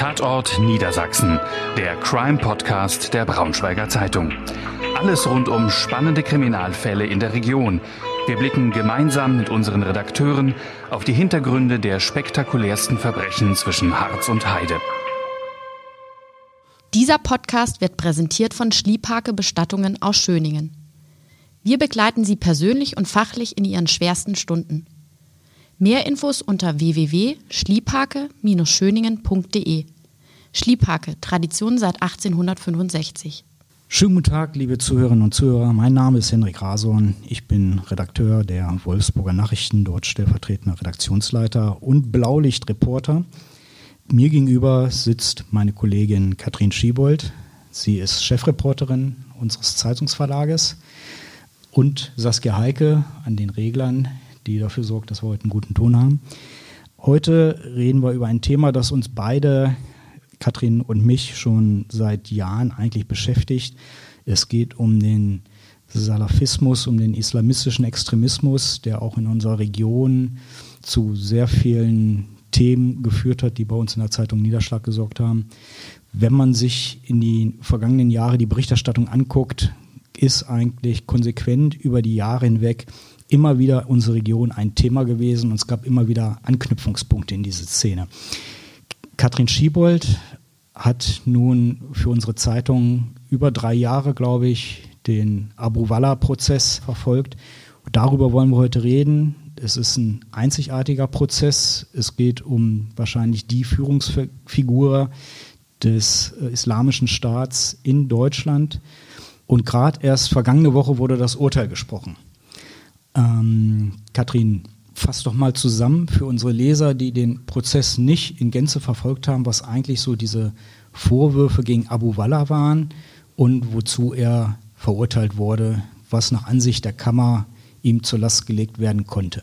Tatort Niedersachsen, der Crime-Podcast der Braunschweiger Zeitung. Alles rund um spannende Kriminalfälle in der Region. Wir blicken gemeinsam mit unseren Redakteuren auf die Hintergründe der spektakulärsten Verbrechen zwischen Harz und Heide. Dieser Podcast wird präsentiert von Schliephake Bestattungen aus Schöningen. Wir begleiten Sie persönlich und fachlich in Ihren schwersten Stunden. Mehr Infos unter www.schliephake-schöningen.de. Schliephake, Tradition seit 1865. Schönen guten Tag, liebe Zuhörerinnen und Zuhörer. Mein Name ist Henrik Rason. Ich bin Redakteur der Wolfsburger Nachrichten, dort stellvertretender Redaktionsleiter und Blaulichtreporter. Mir gegenüber sitzt meine Kollegin Katrin Schiebold. Sie ist Chefreporterin unseres Zeitungsverlages und Saskia Heike an den Reglern die dafür sorgt, dass wir heute einen guten Ton haben. Heute reden wir über ein Thema, das uns beide, Katrin und mich, schon seit Jahren eigentlich beschäftigt. Es geht um den Salafismus, um den islamistischen Extremismus, der auch in unserer Region zu sehr vielen Themen geführt hat, die bei uns in der Zeitung Niederschlag gesorgt haben. Wenn man sich in die vergangenen Jahre die Berichterstattung anguckt, ist eigentlich konsequent über die Jahre hinweg immer wieder unsere Region ein Thema gewesen und es gab immer wieder Anknüpfungspunkte in diese Szene. Katrin Schiebold hat nun für unsere Zeitung über drei Jahre, glaube ich, den Abu Walla-Prozess verfolgt. Darüber wollen wir heute reden. Es ist ein einzigartiger Prozess. Es geht um wahrscheinlich die Führungsfigur des äh, Islamischen Staats in Deutschland. Und gerade erst vergangene Woche wurde das Urteil gesprochen. Ähm, Katrin, fass doch mal zusammen für unsere Leser, die den Prozess nicht in Gänze verfolgt haben, was eigentlich so diese Vorwürfe gegen Abu Walla waren und wozu er verurteilt wurde, was nach Ansicht der Kammer ihm zur Last gelegt werden konnte.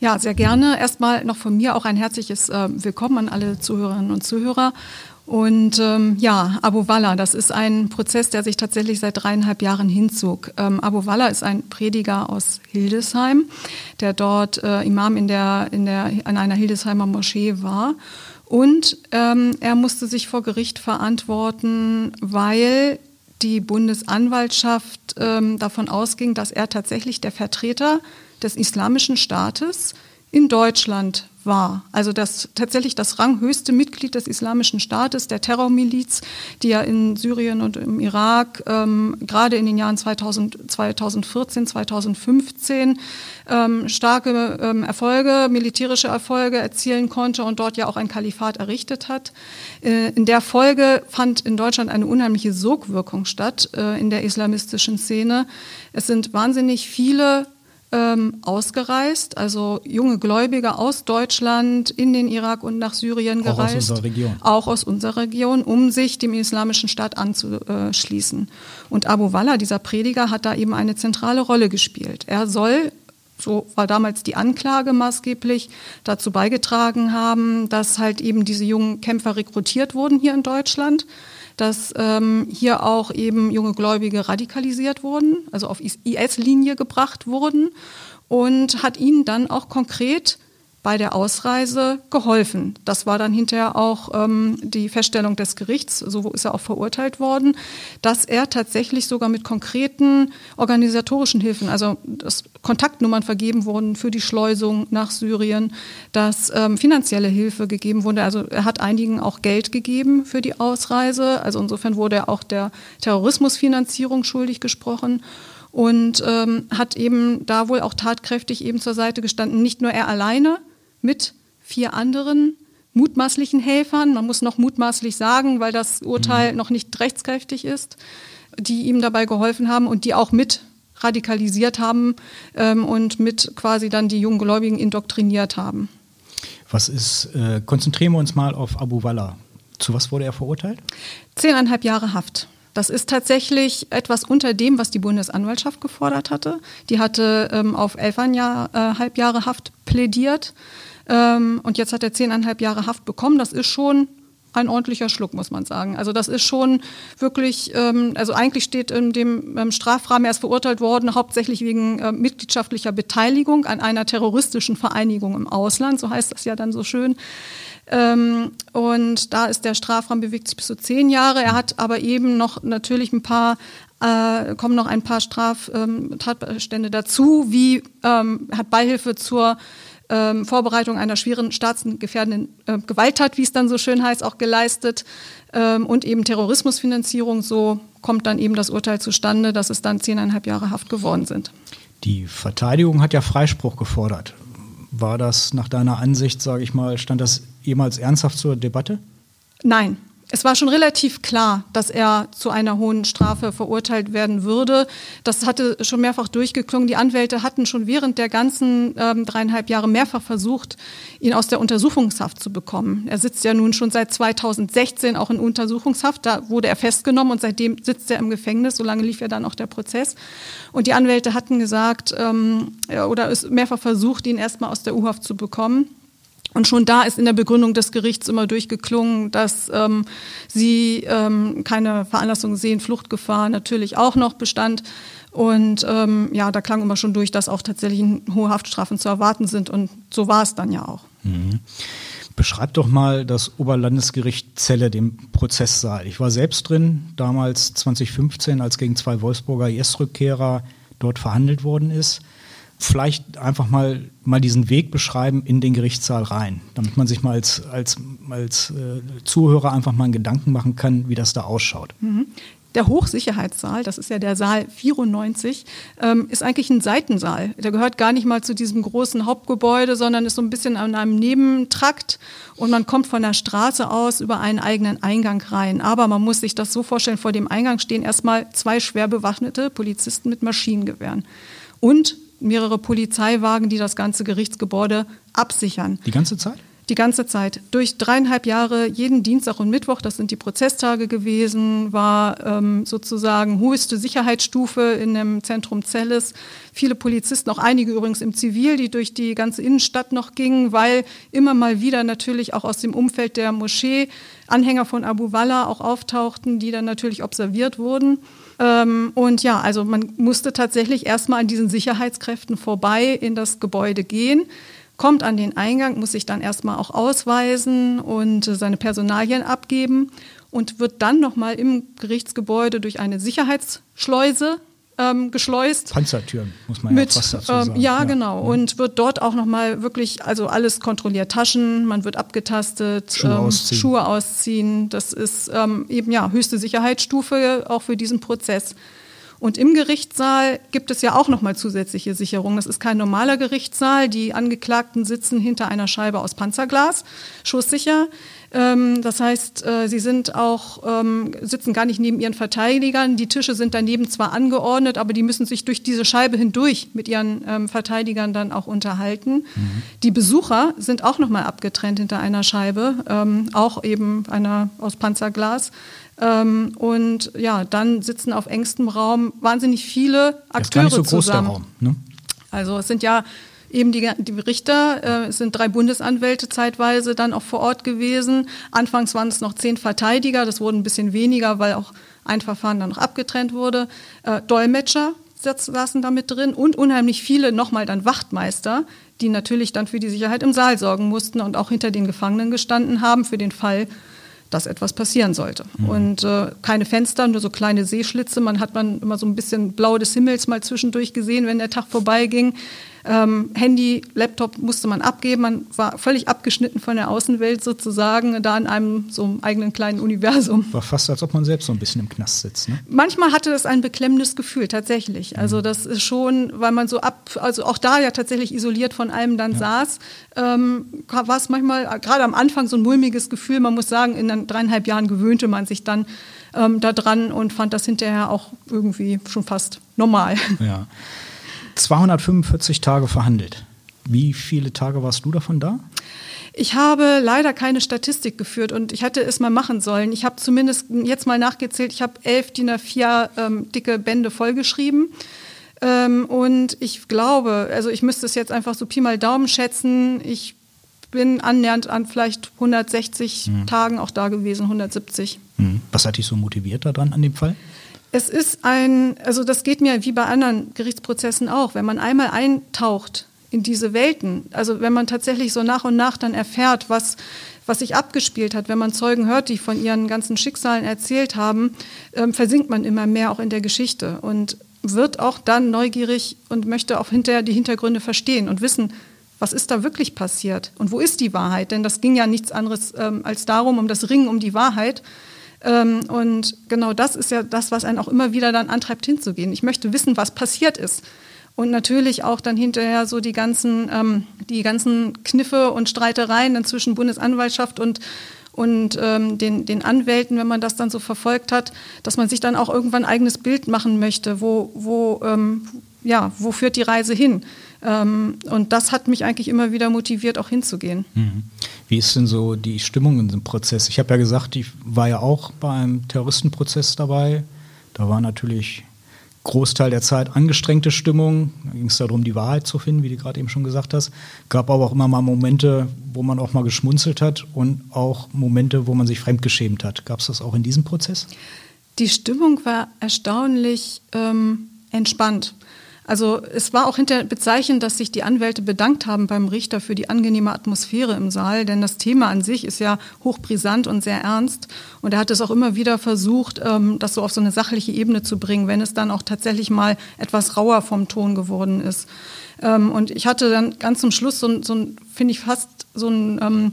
Ja, sehr gerne. Erstmal noch von mir auch ein herzliches äh, Willkommen an alle Zuhörerinnen und Zuhörer. Und ähm, ja, Abu Walla, das ist ein Prozess, der sich tatsächlich seit dreieinhalb Jahren hinzog. Ähm, Abu Walla ist ein Prediger aus Hildesheim, der dort äh, Imam in, der, in, der, in einer Hildesheimer Moschee war. Und ähm, er musste sich vor Gericht verantworten, weil die Bundesanwaltschaft ähm, davon ausging, dass er tatsächlich der Vertreter des Islamischen Staates in Deutschland war. Also das tatsächlich das ranghöchste Mitglied des Islamischen Staates, der Terrormiliz, die ja in Syrien und im Irak ähm, gerade in den Jahren 2000, 2014, 2015 ähm, starke ähm, Erfolge, militärische Erfolge erzielen konnte und dort ja auch ein Kalifat errichtet hat. Äh, in der Folge fand in Deutschland eine unheimliche Sogwirkung statt äh, in der islamistischen Szene. Es sind wahnsinnig viele ähm, ausgereist, also junge Gläubige aus Deutschland in den Irak und nach Syrien gereist. Auch aus unserer Region. Auch aus unserer Region, um sich dem Islamischen Staat anzuschließen. Und Abu Walla, dieser Prediger, hat da eben eine zentrale Rolle gespielt. Er soll so war damals die Anklage maßgeblich, dazu beigetragen haben, dass halt eben diese jungen Kämpfer rekrutiert wurden hier in Deutschland dass ähm, hier auch eben junge Gläubige radikalisiert wurden, also auf IS-Linie gebracht wurden und hat ihnen dann auch konkret bei der Ausreise geholfen. Das war dann hinterher auch ähm, die Feststellung des Gerichts, so ist er auch verurteilt worden, dass er tatsächlich sogar mit konkreten organisatorischen Hilfen, also dass Kontaktnummern vergeben wurden für die Schleusung nach Syrien, dass ähm, finanzielle Hilfe gegeben wurde. Also er hat einigen auch Geld gegeben für die Ausreise. Also insofern wurde er auch der Terrorismusfinanzierung schuldig gesprochen und ähm, hat eben da wohl auch tatkräftig eben zur Seite gestanden. Nicht nur er alleine, mit vier anderen mutmaßlichen Helfern, man muss noch mutmaßlich sagen, weil das Urteil mhm. noch nicht rechtskräftig ist, die ihm dabei geholfen haben und die auch mit radikalisiert haben ähm, und mit quasi dann die jungen Gläubigen indoktriniert haben. Was ist, äh, konzentrieren wir uns mal auf Abu Walla. Zu was wurde er verurteilt? Zehneinhalb Jahre Haft. Das ist tatsächlich etwas unter dem, was die Bundesanwaltschaft gefordert hatte. Die hatte ähm, auf elfeinhalb Jahre Haft plädiert. Ähm, und jetzt hat er zehneinhalb Jahre Haft bekommen. Das ist schon ein ordentlicher Schluck, muss man sagen. Also das ist schon wirklich, ähm, also eigentlich steht in dem ähm, Strafrahmen, er ist verurteilt worden, hauptsächlich wegen äh, mitgliedschaftlicher Beteiligung an einer terroristischen Vereinigung im Ausland, so heißt das ja dann so schön. Ähm, und da ist der Strafraum bewegt sich bis zu zehn Jahre. Er hat aber eben noch natürlich ein paar äh, kommen noch ein paar Straftatbestände ähm, dazu, wie ähm, hat Beihilfe zur ähm, Vorbereitung einer schweren staatsgefährdenden äh, Gewalttat, wie es dann so schön heißt, auch geleistet ähm, und eben Terrorismusfinanzierung. So kommt dann eben das Urteil zustande, dass es dann zehneinhalb Jahre Haft geworden sind. Die Verteidigung hat ja Freispruch gefordert. War das nach deiner Ansicht, sage ich mal, stand das jemals ernsthaft zur Debatte? Nein, es war schon relativ klar, dass er zu einer hohen Strafe verurteilt werden würde. Das hatte schon mehrfach durchgeklungen. Die Anwälte hatten schon während der ganzen ähm, dreieinhalb Jahre mehrfach versucht, ihn aus der Untersuchungshaft zu bekommen. Er sitzt ja nun schon seit 2016 auch in Untersuchungshaft. Da wurde er festgenommen und seitdem sitzt er im Gefängnis. So lange lief ja dann auch der Prozess. Und die Anwälte hatten gesagt ähm, oder es mehrfach versucht, ihn erstmal aus der U-Haft zu bekommen. Und schon da ist in der Begründung des Gerichts immer durchgeklungen, dass ähm, sie ähm, keine Veranlassung sehen, Fluchtgefahr natürlich auch noch bestand. Und ähm, ja, da klang immer schon durch, dass auch tatsächlich hohe Haftstrafen zu erwarten sind. Und so war es dann ja auch. Mhm. Beschreib doch mal das Oberlandesgericht Celle, den Prozesssaal. Ich war selbst drin, damals 2015, als gegen zwei Wolfsburger IS-Rückkehrer dort verhandelt worden ist vielleicht einfach mal, mal diesen Weg beschreiben in den Gerichtssaal rein, damit man sich mal als, als, als äh, Zuhörer einfach mal einen Gedanken machen kann, wie das da ausschaut. Mhm. Der Hochsicherheitssaal, das ist ja der Saal 94, ähm, ist eigentlich ein Seitensaal. Der gehört gar nicht mal zu diesem großen Hauptgebäude, sondern ist so ein bisschen an einem Nebentrakt und man kommt von der Straße aus über einen eigenen Eingang rein. Aber man muss sich das so vorstellen, vor dem Eingang stehen erstmal zwei schwer bewaffnete Polizisten mit Maschinengewehren. Und mehrere Polizeiwagen, die das ganze Gerichtsgebäude absichern. Die ganze Zeit? Die ganze Zeit. Durch dreieinhalb Jahre, jeden Dienstag und Mittwoch, das sind die Prozesstage gewesen, war ähm, sozusagen höchste Sicherheitsstufe in dem Zentrum Celles. Viele Polizisten, auch einige übrigens im Zivil, die durch die ganze Innenstadt noch gingen, weil immer mal wieder natürlich auch aus dem Umfeld der Moschee Anhänger von Abu Walla auch auftauchten, die dann natürlich observiert wurden. Ähm, und ja, also man musste tatsächlich erstmal an diesen Sicherheitskräften vorbei in das Gebäude gehen, kommt an den Eingang, muss sich dann erstmal auch ausweisen und seine Personalien abgeben und wird dann nochmal im Gerichtsgebäude durch eine Sicherheitsschleuse ähm, geschleust. Panzertüren, muss man mit, ja fast dazu ähm, sagen. ja, ja, genau. Und wird dort auch nochmal wirklich, also alles kontrolliert. Taschen, man wird abgetastet, Schuhe, ähm, ausziehen. Schuhe ausziehen. Das ist ähm, eben ja höchste Sicherheitsstufe auch für diesen Prozess. Und im Gerichtssaal gibt es ja auch nochmal zusätzliche Sicherungen. Das ist kein normaler Gerichtssaal. Die Angeklagten sitzen hinter einer Scheibe aus Panzerglas, schusssicher. Ähm, das heißt, äh, sie sind auch, ähm, sitzen gar nicht neben ihren Verteidigern. Die Tische sind daneben zwar angeordnet, aber die müssen sich durch diese Scheibe hindurch mit ihren ähm, Verteidigern dann auch unterhalten. Mhm. Die Besucher sind auch nochmal abgetrennt hinter einer Scheibe, auch eben einer aus Panzerglas. und ja, dann sitzen auf engstem Raum wahnsinnig viele Akteure ist gar nicht so groß zusammen. Der Raum, ne? Also es sind ja eben die, die Richter, äh, es sind drei Bundesanwälte zeitweise dann auch vor Ort gewesen. Anfangs waren es noch zehn Verteidiger, das wurden ein bisschen weniger, weil auch ein Verfahren dann noch abgetrennt wurde. Äh, Dolmetscher saßen da mit drin und unheimlich viele nochmal dann Wachtmeister, die natürlich dann für die Sicherheit im Saal sorgen mussten und auch hinter den Gefangenen gestanden haben für den Fall, dass etwas passieren sollte. Mhm. Und äh, keine Fenster, nur so kleine Seeschlitze. Man hat man immer so ein bisschen blau des Himmels mal zwischendurch gesehen, wenn der Tag vorbeiging. Ähm, Handy, Laptop musste man abgeben. Man war völlig abgeschnitten von der Außenwelt sozusagen, da in einem so einem eigenen kleinen Universum. War fast, als ob man selbst so ein bisschen im Knast sitzt. Ne? Manchmal hatte das ein beklemmendes Gefühl, tatsächlich. Also mhm. das ist schon, weil man so ab, also auch da ja tatsächlich isoliert von allem dann ja. saß, ähm, war es manchmal gerade am Anfang so ein mulmiges Gefühl. Man muss sagen, in dreieinhalb Jahren gewöhnte man sich dann ähm, daran und fand das hinterher auch irgendwie schon fast normal. Ja. 245 Tage verhandelt. Wie viele Tage warst du davon da? Ich habe leider keine Statistik geführt und ich hätte es mal machen sollen. Ich habe zumindest jetzt mal nachgezählt, ich habe elf DIN A4 ähm, dicke Bände vollgeschrieben. Ähm, und ich glaube, also ich müsste es jetzt einfach so Pi mal Daumen schätzen, ich bin annähernd an vielleicht 160 mhm. Tagen auch da gewesen, 170. Mhm. Was hat dich so motiviert daran an dem Fall? Es ist ein, also das geht mir wie bei anderen Gerichtsprozessen auch, wenn man einmal eintaucht in diese Welten, also wenn man tatsächlich so nach und nach dann erfährt, was, was sich abgespielt hat, wenn man Zeugen hört, die von ihren ganzen Schicksalen erzählt haben, ähm, versinkt man immer mehr auch in der Geschichte und wird auch dann neugierig und möchte auch hinterher die Hintergründe verstehen und wissen, was ist da wirklich passiert und wo ist die Wahrheit? Denn das ging ja nichts anderes ähm, als darum, um das Ringen um die Wahrheit. Ähm, und genau das ist ja das, was einen auch immer wieder dann antreibt, hinzugehen. Ich möchte wissen, was passiert ist. Und natürlich auch dann hinterher so die ganzen, ähm, die ganzen Kniffe und Streitereien zwischen Bundesanwaltschaft und und ähm, den, den Anwälten, wenn man das dann so verfolgt hat, dass man sich dann auch irgendwann ein eigenes Bild machen möchte, wo, wo, ähm, ja, wo führt die Reise hin? Ähm, und das hat mich eigentlich immer wieder motiviert, auch hinzugehen. Mhm. Wie ist denn so die Stimmung in dem Prozess? Ich habe ja gesagt, ich war ja auch beim Terroristenprozess dabei. Da war natürlich Großteil der Zeit angestrengte Stimmung. Da ging es darum, die Wahrheit zu finden, wie du gerade eben schon gesagt hast. Gab aber auch immer mal Momente, wo man auch mal geschmunzelt hat und auch Momente, wo man sich fremdgeschämt hat. Gab es das auch in diesem Prozess? Die Stimmung war erstaunlich ähm, entspannt. Also es war auch hinter bezeichnend, dass sich die Anwälte bedankt haben beim Richter für die angenehme Atmosphäre im Saal, denn das Thema an sich ist ja hochbrisant und sehr ernst. Und er hat es auch immer wieder versucht, ähm, das so auf so eine sachliche Ebene zu bringen, wenn es dann auch tatsächlich mal etwas rauer vom Ton geworden ist. Ähm, und ich hatte dann ganz zum Schluss so, so ein, finde ich fast so eine ähm,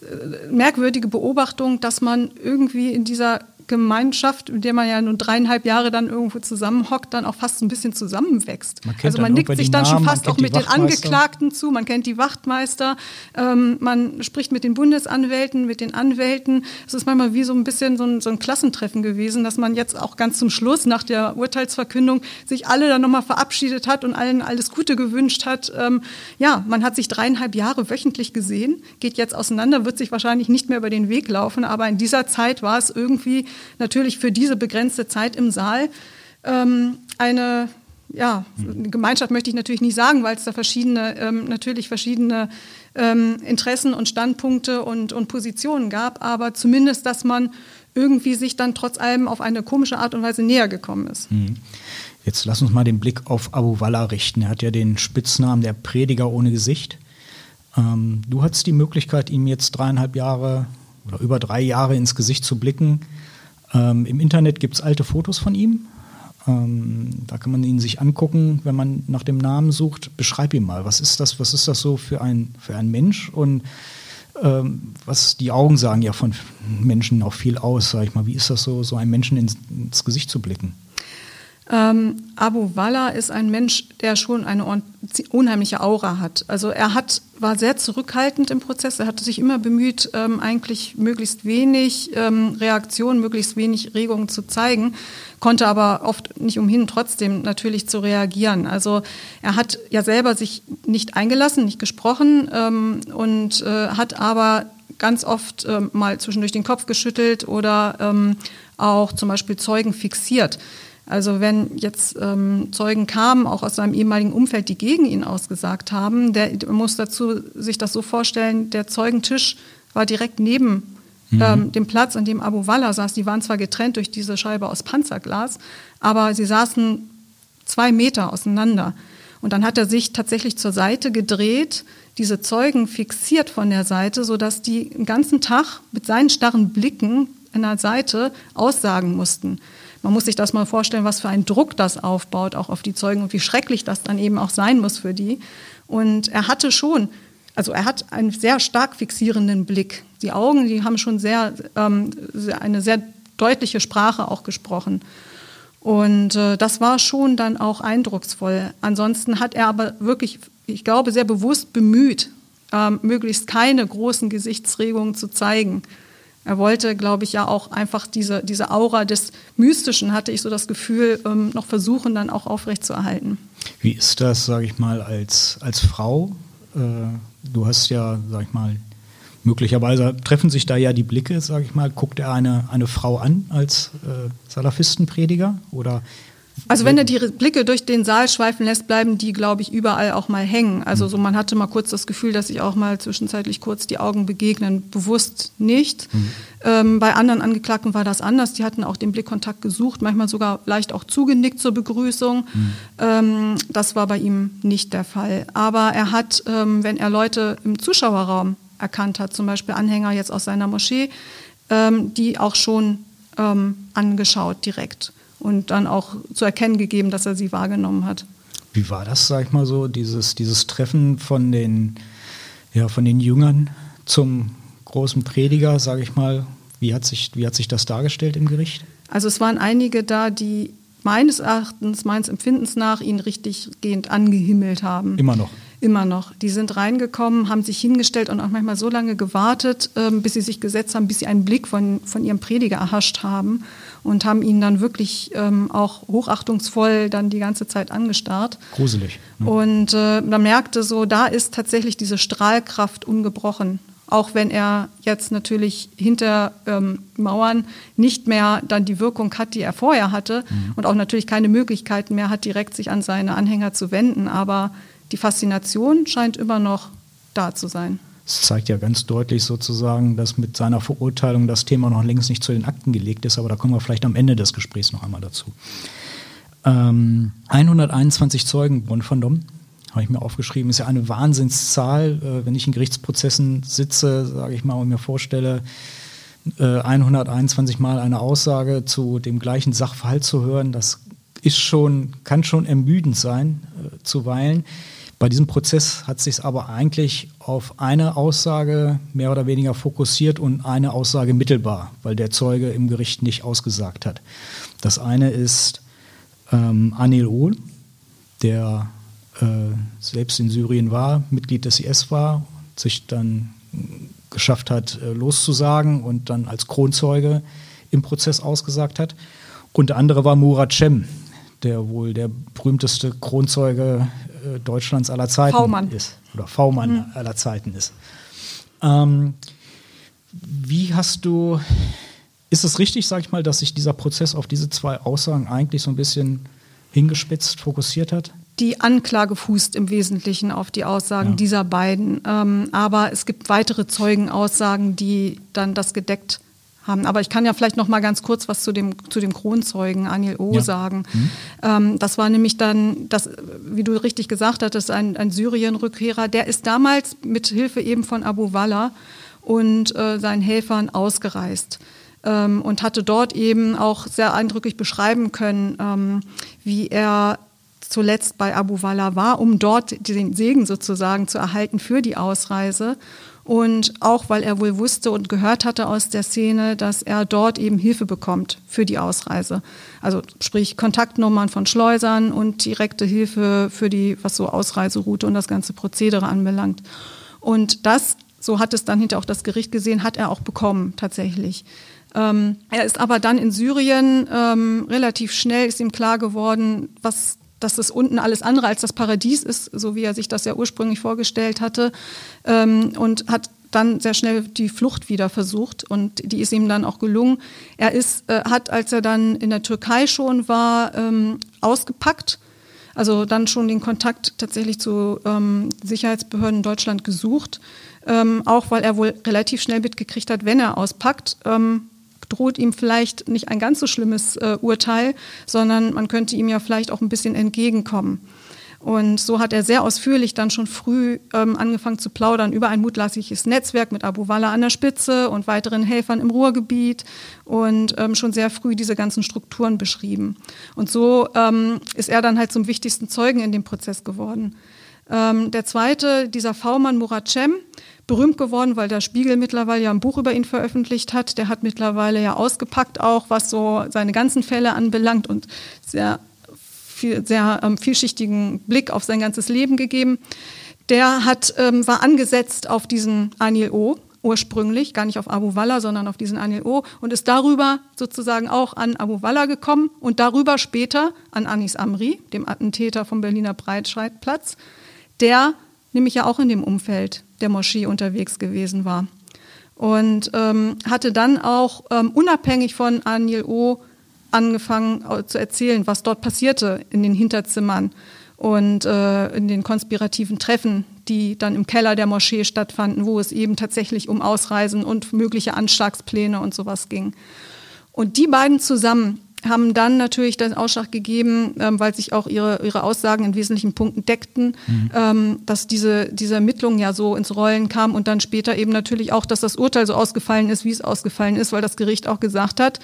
äh, merkwürdige Beobachtung, dass man irgendwie in dieser Gemeinschaft, in der man ja nun dreieinhalb Jahre dann irgendwo zusammenhockt, dann auch fast ein bisschen zusammenwächst. Man also man nickt sich dann Namen, schon fast auch mit den Angeklagten zu, man kennt die Wachtmeister, ähm, man spricht mit den Bundesanwälten, mit den Anwälten. Es ist manchmal wie so ein bisschen so ein, so ein Klassentreffen gewesen, dass man jetzt auch ganz zum Schluss nach der Urteilsverkündung sich alle dann nochmal verabschiedet hat und allen alles Gute gewünscht hat. Ähm, ja, man hat sich dreieinhalb Jahre wöchentlich gesehen, geht jetzt auseinander, wird sich wahrscheinlich nicht mehr über den Weg laufen, aber in dieser Zeit war es irgendwie natürlich für diese begrenzte Zeit im Saal ähm, eine ja, Gemeinschaft möchte ich natürlich nicht sagen, weil es da verschiedene, ähm, natürlich verschiedene ähm, Interessen und Standpunkte und, und Positionen gab, aber zumindest, dass man irgendwie sich dann trotz allem auf eine komische Art und Weise näher gekommen ist. Mhm. Jetzt lass uns mal den Blick auf Abu Walla richten. Er hat ja den Spitznamen der Prediger ohne Gesicht. Ähm, du hattest die Möglichkeit, ihm jetzt dreieinhalb Jahre oder über drei Jahre ins Gesicht zu blicken. Ähm, Im Internet gibt es alte Fotos von ihm. Ähm, da kann man ihn sich angucken, wenn man nach dem Namen sucht. Beschreib ihn mal. Was ist das? Was ist das so für ein, für ein Mensch? Und ähm, was die Augen sagen ja von Menschen auch viel aus, sag ich mal. Wie ist das so, so einem Menschen ins, ins Gesicht zu blicken? Ähm, Abu Walla ist ein Mensch, der schon eine unheimliche Aura hat. Also er hat, war sehr zurückhaltend im Prozess. Er hatte sich immer bemüht, ähm, eigentlich möglichst wenig ähm, Reaktionen, möglichst wenig Regungen zu zeigen, konnte aber oft nicht umhin, trotzdem natürlich zu reagieren. Also er hat ja selber sich nicht eingelassen, nicht gesprochen ähm, und äh, hat aber ganz oft äh, mal zwischendurch den Kopf geschüttelt oder ähm, auch zum Beispiel Zeugen fixiert. Also wenn jetzt ähm, Zeugen kamen, auch aus seinem ehemaligen Umfeld, die gegen ihn ausgesagt haben, der muss dazu sich das so vorstellen, der Zeugentisch war direkt neben mhm. ähm, dem Platz, an dem Abu Walla saß. Die waren zwar getrennt durch diese Scheibe aus Panzerglas, aber sie saßen zwei Meter auseinander. Und dann hat er sich tatsächlich zur Seite gedreht, diese Zeugen fixiert von der Seite, sodass die den ganzen Tag mit seinen starren Blicken an der Seite aussagen mussten. Man muss sich das mal vorstellen, was für einen Druck das aufbaut, auch auf die Zeugen und wie schrecklich das dann eben auch sein muss für die. Und er hatte schon, also er hat einen sehr stark fixierenden Blick. Die Augen, die haben schon sehr, ähm, eine sehr deutliche Sprache auch gesprochen. Und äh, das war schon dann auch eindrucksvoll. Ansonsten hat er aber wirklich, ich glaube, sehr bewusst bemüht, ähm, möglichst keine großen Gesichtsregungen zu zeigen. Er wollte, glaube ich, ja auch einfach diese, diese Aura des Mystischen, hatte ich so das Gefühl, ähm, noch versuchen, dann auch aufrechtzuerhalten. Wie ist das, sage ich mal, als, als Frau? Äh, du hast ja, sag ich mal, möglicherweise treffen sich da ja die Blicke, sage ich mal. Guckt er eine, eine Frau an als äh, Salafistenprediger? Oder Also wenn er die Blicke durch den Saal schweifen lässt, bleiben die, glaube ich, überall auch mal hängen. Also so man hatte mal kurz das Gefühl, dass sich auch mal zwischenzeitlich kurz die Augen begegnen, bewusst nicht. Mhm. Ähm, bei anderen Angeklagten war das anders. Die hatten auch den Blickkontakt gesucht, manchmal sogar leicht auch zugenickt zur Begrüßung. Mhm. Ähm, das war bei ihm nicht der Fall. Aber er hat, ähm, wenn er Leute im Zuschauerraum erkannt hat, zum Beispiel Anhänger jetzt aus seiner Moschee, ähm, die auch schon ähm, angeschaut direkt und dann auch zu erkennen gegeben, dass er sie wahrgenommen hat. Wie war das, sag ich mal so, dieses, dieses Treffen von den, ja, von den Jüngern zum großen Prediger, sage ich mal? Wie hat, sich, wie hat sich das dargestellt im Gericht? Also es waren einige da, die meines Erachtens, meines Empfindens nach ihn richtig gehend angehimmelt haben. Immer noch. Immer noch. Die sind reingekommen, haben sich hingestellt und auch manchmal so lange gewartet, ähm, bis sie sich gesetzt haben, bis sie einen Blick von, von ihrem Prediger erhascht haben und haben ihn dann wirklich ähm, auch hochachtungsvoll dann die ganze Zeit angestarrt. Gruselig. Ne? Und äh, man merkte so, da ist tatsächlich diese Strahlkraft ungebrochen. Auch wenn er jetzt natürlich hinter ähm, Mauern nicht mehr dann die Wirkung hat, die er vorher hatte mhm. und auch natürlich keine Möglichkeiten mehr hat, direkt sich an seine Anhänger zu wenden. Aber die Faszination scheint immer noch da zu sein. Es zeigt ja ganz deutlich sozusagen, dass mit seiner Verurteilung das Thema noch längst nicht zu den Akten gelegt ist, aber da kommen wir vielleicht am Ende des Gesprächs noch einmal dazu. Ähm, 121 Zeugen wurden vernommen, habe ich mir aufgeschrieben, ist ja eine Wahnsinnszahl. Äh, wenn ich in Gerichtsprozessen sitze, sage ich mal, und mir vorstelle, äh, 121 Mal eine Aussage zu dem gleichen Sachverhalt zu hören, das ist schon, kann schon ermüdend sein, äh, zuweilen. Bei diesem Prozess hat sich aber eigentlich auf eine Aussage mehr oder weniger fokussiert und eine Aussage mittelbar, weil der Zeuge im Gericht nicht ausgesagt hat. Das eine ist ähm, Anil Ohl, der äh, selbst in Syrien war, Mitglied des IS war, sich dann geschafft hat, äh, loszusagen und dann als Kronzeuge im Prozess ausgesagt hat. Und der andere war Murat Cem, der wohl der berühmteste Kronzeuge äh, Deutschlands aller Zeiten V-Mann. ist. Oder V-Mann mhm. aller Zeiten ist. Ähm, wie hast du, ist es richtig, sag ich mal, dass sich dieser Prozess auf diese zwei Aussagen eigentlich so ein bisschen hingespitzt fokussiert hat? Die Anklage fußt im Wesentlichen auf die Aussagen ja. dieser beiden. Ähm, aber es gibt weitere Zeugenaussagen, die dann das gedeckt haben. Aber ich kann ja vielleicht noch mal ganz kurz was zu dem, zu dem Kronzeugen Anil O ja. sagen. Mhm. Ähm, das war nämlich dann, das, wie du richtig gesagt hattest, ein, ein Syrien-Rückkehrer. Der ist damals mit Hilfe eben von Abu Walla und äh, seinen Helfern ausgereist ähm, und hatte dort eben auch sehr eindrücklich beschreiben können, ähm, wie er zuletzt bei Abu Walla war, um dort den Segen sozusagen zu erhalten für die Ausreise und auch weil er wohl wusste und gehört hatte aus der Szene, dass er dort eben Hilfe bekommt für die Ausreise. Also sprich Kontaktnummern von Schleusern und direkte Hilfe für die, was so Ausreiseroute und das ganze Prozedere anbelangt. Und das, so hat es dann hinter auch das Gericht gesehen, hat er auch bekommen tatsächlich. Ähm, er ist aber dann in Syrien ähm, relativ schnell, ist ihm klar geworden, was dass das unten alles andere als das Paradies ist, so wie er sich das ja ursprünglich vorgestellt hatte, ähm, und hat dann sehr schnell die Flucht wieder versucht und die ist ihm dann auch gelungen. Er ist, äh, hat, als er dann in der Türkei schon war, ähm, ausgepackt, also dann schon den Kontakt tatsächlich zu ähm, Sicherheitsbehörden in Deutschland gesucht, ähm, auch weil er wohl relativ schnell mitgekriegt hat, wenn er auspackt, ähm, droht ihm vielleicht nicht ein ganz so schlimmes äh, Urteil, sondern man könnte ihm ja vielleicht auch ein bisschen entgegenkommen. Und so hat er sehr ausführlich dann schon früh ähm, angefangen zu plaudern über ein mutmaßliches Netzwerk mit Abu Walla an der Spitze und weiteren Helfern im Ruhrgebiet und ähm, schon sehr früh diese ganzen Strukturen beschrieben. Und so ähm, ist er dann halt zum wichtigsten Zeugen in dem Prozess geworden. Ähm, der zweite, dieser V-Mann Murat Cem, berühmt geworden, weil der Spiegel mittlerweile ja ein Buch über ihn veröffentlicht hat. Der hat mittlerweile ja ausgepackt auch, was so seine ganzen Fälle anbelangt und sehr, viel, sehr ähm, vielschichtigen Blick auf sein ganzes Leben gegeben. Der hat, ähm, war angesetzt auf diesen Anil O ursprünglich, gar nicht auf Abu Walla, sondern auf diesen Anil O und ist darüber sozusagen auch an Abu Walla gekommen und darüber später an Anis Amri, dem Attentäter vom Berliner Breitscheidplatz, der nämlich ja auch in dem Umfeld der Moschee unterwegs gewesen war. Und ähm, hatte dann auch ähm, unabhängig von Anil O angefangen äh, zu erzählen, was dort passierte in den Hinterzimmern und äh, in den konspirativen Treffen, die dann im Keller der Moschee stattfanden, wo es eben tatsächlich um Ausreisen und mögliche Anschlagspläne und sowas ging. Und die beiden zusammen haben dann natürlich den Ausschlag gegeben, ähm, weil sich auch ihre, ihre Aussagen in wesentlichen Punkten deckten, mhm. ähm, dass diese, diese Ermittlungen ja so ins Rollen kamen und dann später eben natürlich auch, dass das Urteil so ausgefallen ist, wie es ausgefallen ist, weil das Gericht auch gesagt hat,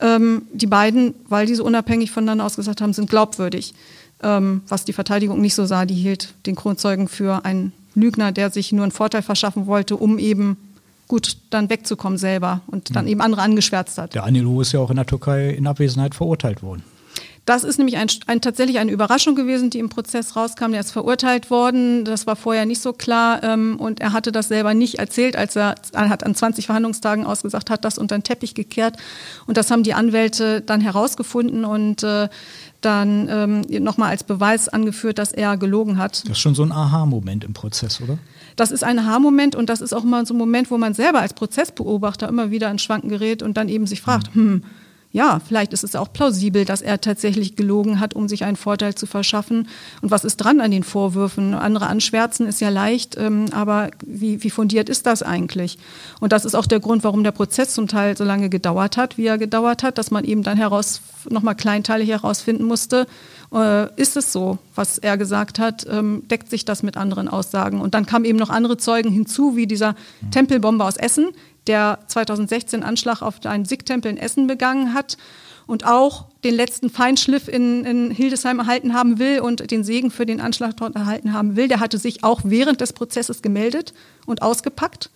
ähm, die beiden, weil die so unabhängig voneinander ausgesagt haben, sind glaubwürdig ähm, was die Verteidigung nicht so sah. Die hielt den Kronzeugen für einen Lügner, der sich nur einen Vorteil verschaffen wollte, um eben gut dann wegzukommen selber und dann mhm. eben andere angeschwärzt hat. Der Anilu ist ja auch in der Türkei in Abwesenheit verurteilt worden. Das ist nämlich ein, ein, tatsächlich eine Überraschung gewesen, die im Prozess rauskam. Der ist verurteilt worden. Das war vorher nicht so klar. Ähm, und er hatte das selber nicht erzählt, als er, er hat an 20 Verhandlungstagen ausgesagt, hat das unter den Teppich gekehrt. Und das haben die Anwälte dann herausgefunden und äh, dann ähm, nochmal als Beweis angeführt, dass er gelogen hat. Das ist schon so ein Aha-Moment im Prozess, oder? Das ist ein Aha-Moment und das ist auch mal so ein Moment, wo man selber als Prozessbeobachter immer wieder in Schwanken gerät und dann eben sich fragt, hm, ja, vielleicht ist es auch plausibel, dass er tatsächlich gelogen hat, um sich einen Vorteil zu verschaffen. Und was ist dran an den Vorwürfen? Andere anschwärzen ist ja leicht, ähm, aber wie, wie fundiert ist das eigentlich? Und das ist auch der Grund, warum der Prozess zum Teil so lange gedauert hat, wie er gedauert hat, dass man eben dann heraus, nochmal kleinteilig herausfinden musste, äh, ist es so, was er gesagt hat, ähm, deckt sich das mit anderen Aussagen. Und dann kamen eben noch andere Zeugen hinzu, wie dieser Tempelbomber aus Essen, der 2016 Anschlag auf einen Sikh-Tempel in Essen begangen hat und auch den letzten Feinschliff in, in, Hildesheim erhalten haben will und den Segen für den Anschlag dort erhalten haben will. Der hatte sich auch während des Prozesses gemeldet und ausgepackt.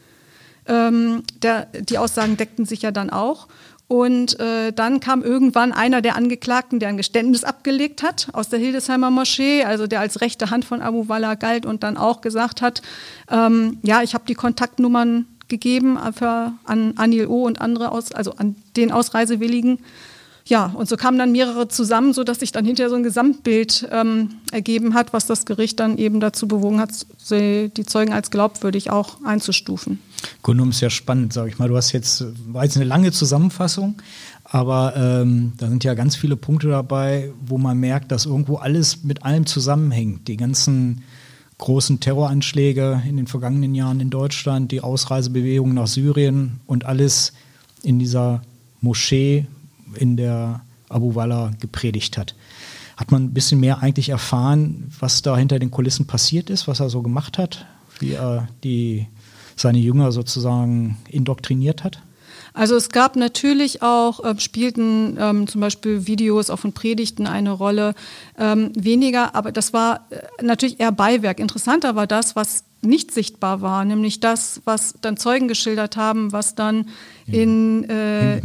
Ähm, der, die Aussagen deckten sich ja dann auch. Und äh, dann kam irgendwann einer der Angeklagten, der ein Geständnis abgelegt hat aus der Hildesheimer Moschee, also der als rechte Hand von Abu Wallah galt und dann auch gesagt hat, ähm, ja, ich habe die Kontaktnummern gegeben für, an Anil O und andere, aus, also an den Ausreisewilligen. Ja, und so kamen dann mehrere zusammen, sodass sich dann hinterher so ein Gesamtbild ähm, ergeben hat, was das Gericht dann eben dazu bewogen hat, die Zeugen als glaubwürdig auch einzustufen. Grundum ist ja spannend, sage ich mal. Du hast jetzt, war jetzt eine lange Zusammenfassung, aber ähm, da sind ja ganz viele Punkte dabei, wo man merkt, dass irgendwo alles mit allem zusammenhängt. Die ganzen großen Terroranschläge in den vergangenen Jahren in Deutschland, die Ausreisebewegung nach Syrien und alles in dieser Moschee, in der Abu Wallah gepredigt hat. Hat man ein bisschen mehr eigentlich erfahren, was da hinter den Kulissen passiert ist, was er so gemacht hat, wie er die, seine Jünger sozusagen indoktriniert hat? Also es gab natürlich auch, äh, spielten ähm, zum Beispiel Videos auch von Predigten eine Rolle, ähm, weniger, aber das war äh, natürlich eher Beiwerk. Interessanter war das, was nicht sichtbar war, nämlich das, was dann Zeugen geschildert haben, was dann in, äh,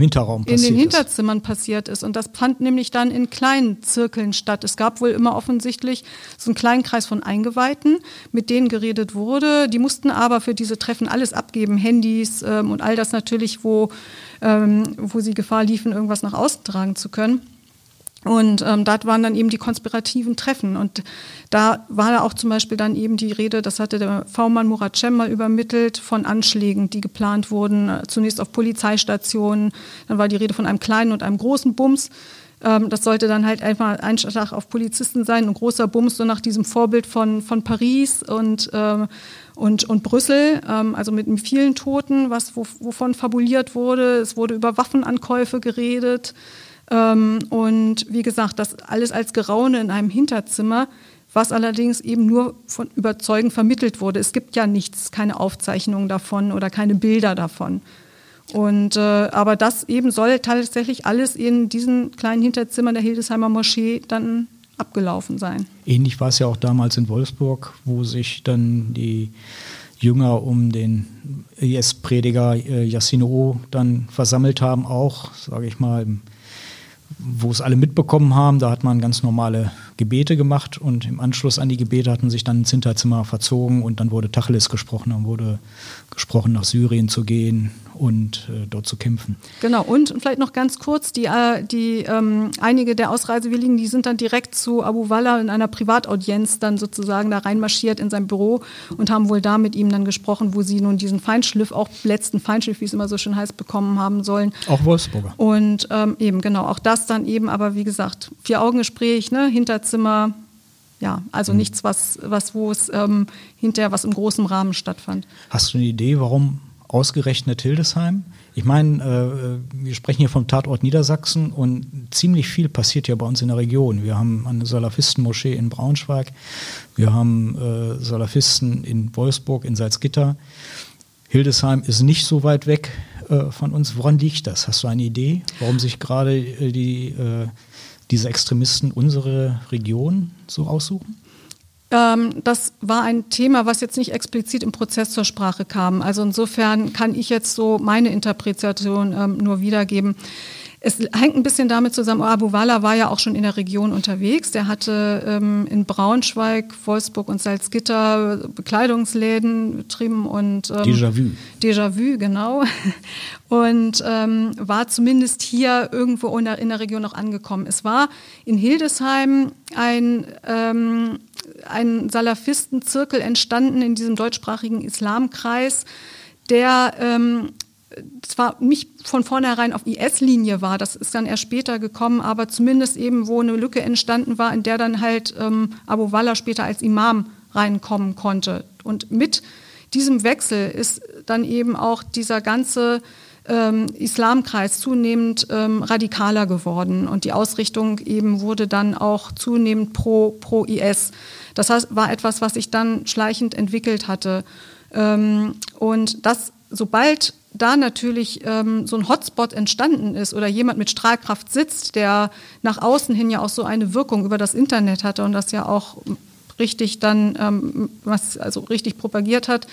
in den Hinterzimmern ist. passiert ist. Und das fand nämlich dann in kleinen Zirkeln statt. Es gab wohl immer offensichtlich so einen kleinen Kreis von Eingeweihten, mit denen geredet wurde. Die mussten aber für diese Treffen alles abgeben, Handys ähm, und all das natürlich, wo, ähm, wo sie Gefahr liefen, irgendwas nach außen tragen zu können. Und ähm, dort waren dann eben die konspirativen Treffen. Und da war da auch zum Beispiel dann eben die Rede, das hatte der V-Mann Murat Cem mal übermittelt, von Anschlägen, die geplant wurden, äh, zunächst auf Polizeistationen. Dann war die Rede von einem kleinen und einem großen Bums. Ähm, das sollte dann halt einfach ein Schlag auf Polizisten sein, ein großer Bums, so nach diesem Vorbild von, von Paris und, ähm, und, und Brüssel, ähm, also mit vielen Toten, was, wovon fabuliert wurde. Es wurde über Waffenankäufe geredet. Ähm, und wie gesagt, das alles als Geraune in einem Hinterzimmer, was allerdings eben nur von Überzeugen vermittelt wurde. Es gibt ja nichts, keine Aufzeichnungen davon oder keine Bilder davon. Und äh, aber das eben soll tatsächlich alles in diesen kleinen Hinterzimmern der Hildesheimer Moschee dann abgelaufen sein. Ähnlich war es ja auch damals in Wolfsburg, wo sich dann die Jünger um den IS-Prediger äh, Yassino dann versammelt haben, auch, sage ich mal, im wo es alle mitbekommen haben. Da hat man ganz normale Gebete gemacht und im Anschluss an die Gebete hatten sich dann ins Hinterzimmer verzogen und dann wurde Tacheles gesprochen, dann wurde gesprochen, nach Syrien zu gehen und äh, dort zu kämpfen. Genau, und vielleicht noch ganz kurz, die, äh, die ähm, einige der Ausreisewilligen, die sind dann direkt zu Abu Walla in einer Privataudienz dann sozusagen da reinmarschiert in sein Büro und haben wohl da mit ihm dann gesprochen, wo sie nun diesen Feinschliff, auch letzten Feinschliff, wie es immer so schön heißt, bekommen haben sollen. Auch Wolfsburger. Und ähm, eben, genau, auch das dann eben, aber wie gesagt, Vier-Augen-Gespräch, ne, Hinterzimmer, ja, also mhm. nichts, was, was wo es ähm, hinterher was im großen Rahmen stattfand. Hast du eine Idee, warum ausgerechnet Hildesheim? Ich meine, äh, wir sprechen hier vom Tatort Niedersachsen und ziemlich viel passiert ja bei uns in der Region. Wir haben eine Salafistenmoschee in Braunschweig, wir haben äh, Salafisten in Wolfsburg, in Salzgitter. Hildesheim ist nicht so weit weg äh, von uns. Woran liegt das? Hast du eine Idee, warum sich gerade äh, die, äh, diese Extremisten unsere Region so aussuchen? Ähm, das war ein Thema, was jetzt nicht explizit im Prozess zur Sprache kam. Also insofern kann ich jetzt so meine Interpretation ähm, nur wiedergeben. Es hängt ein bisschen damit zusammen, Abu Wala war ja auch schon in der Region unterwegs. Der hatte ähm, in Braunschweig, Wolfsburg und Salzgitter Bekleidungsläden betrieben und ähm, Déjà-vu. Déjà-vu, genau. Und ähm, war zumindest hier irgendwo in der, in der Region noch angekommen. Es war in Hildesheim ein ähm, ein Salafistenzirkel entstanden in diesem deutschsprachigen Islamkreis, der ähm, zwar nicht von vornherein auf IS-Linie war, das ist dann erst später gekommen, aber zumindest eben, wo eine Lücke entstanden war, in der dann halt ähm, Abu Walla später als Imam reinkommen konnte. Und mit diesem Wechsel ist dann eben auch dieser ganze ähm, Islamkreis zunehmend ähm, radikaler geworden und die Ausrichtung eben wurde dann auch zunehmend pro, pro IS. Das heißt, war etwas, was sich dann schleichend entwickelt hatte. Ähm, und das, sobald da natürlich ähm, so ein Hotspot entstanden ist oder jemand mit Strahlkraft sitzt, der nach außen hin ja auch so eine Wirkung über das Internet hatte und das ja auch richtig dann, ähm, was also richtig propagiert hat,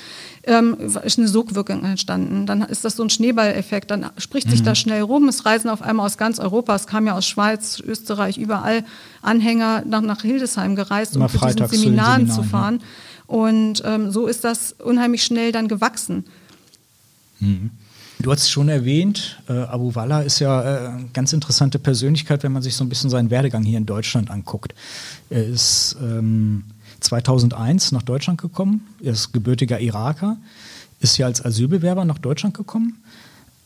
ähm, ist eine Sogwirkung entstanden. Dann ist das so ein Schneeballeffekt. Dann spricht sich mhm. das schnell rum. Es reisen auf einmal aus ganz Europa. Es kam ja aus Schweiz, Österreich, überall Anhänger nach, nach Hildesheim gereist, um zu diesen Seminaren zu, fahren. Ja. Und ähm, so ist das unheimlich schnell dann gewachsen. Mhm. Du hast es schon erwähnt, äh, Abu Walla ist ja äh, eine ganz interessante Persönlichkeit, wenn man sich so ein bisschen seinen Werdegang hier in Deutschland anguckt. Er ist ähm, 2001 nach Deutschland gekommen. Er ist gebürtiger Iraker, ist ja als Asylbewerber nach Deutschland gekommen,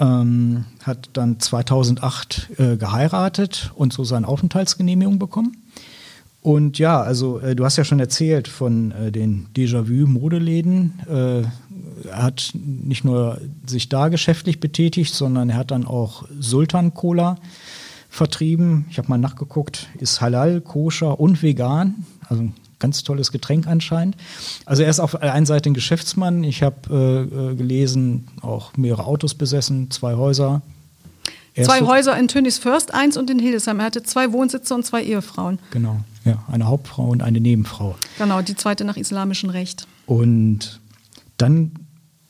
ähm, hat dann 2008 äh, geheiratet und so seine Aufenthaltsgenehmigung bekommen. Und ja, also äh, du hast ja schon erzählt von äh, den Déjà-vu-Modeläden. Er hat nicht nur sich da geschäftlich betätigt, sondern er hat dann auch Sultan Cola vertrieben. Ich habe mal nachgeguckt, ist halal, koscher und vegan. Also ganz tolles Getränk anscheinend. Also er ist auf der einen Seite ein Geschäftsmann. Ich habe äh, äh, gelesen, auch mehrere Autos besessen, zwei Häuser. Er zwei Häuser in Tönis First, eins und in Hildesheim. Er hatte zwei Wohnsitze und zwei Ehefrauen. Genau, ja, eine Hauptfrau und eine Nebenfrau. Genau, die zweite nach islamischem Recht. Und dann